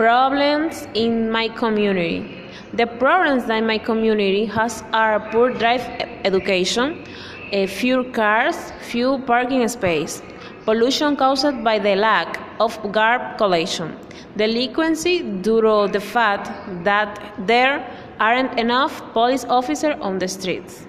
Problems in my community. The problems that my community has are poor drive education, a few cars, few parking space, pollution caused by the lack of garbage collection, delinquency due to the fact that there aren't enough police officers on the streets.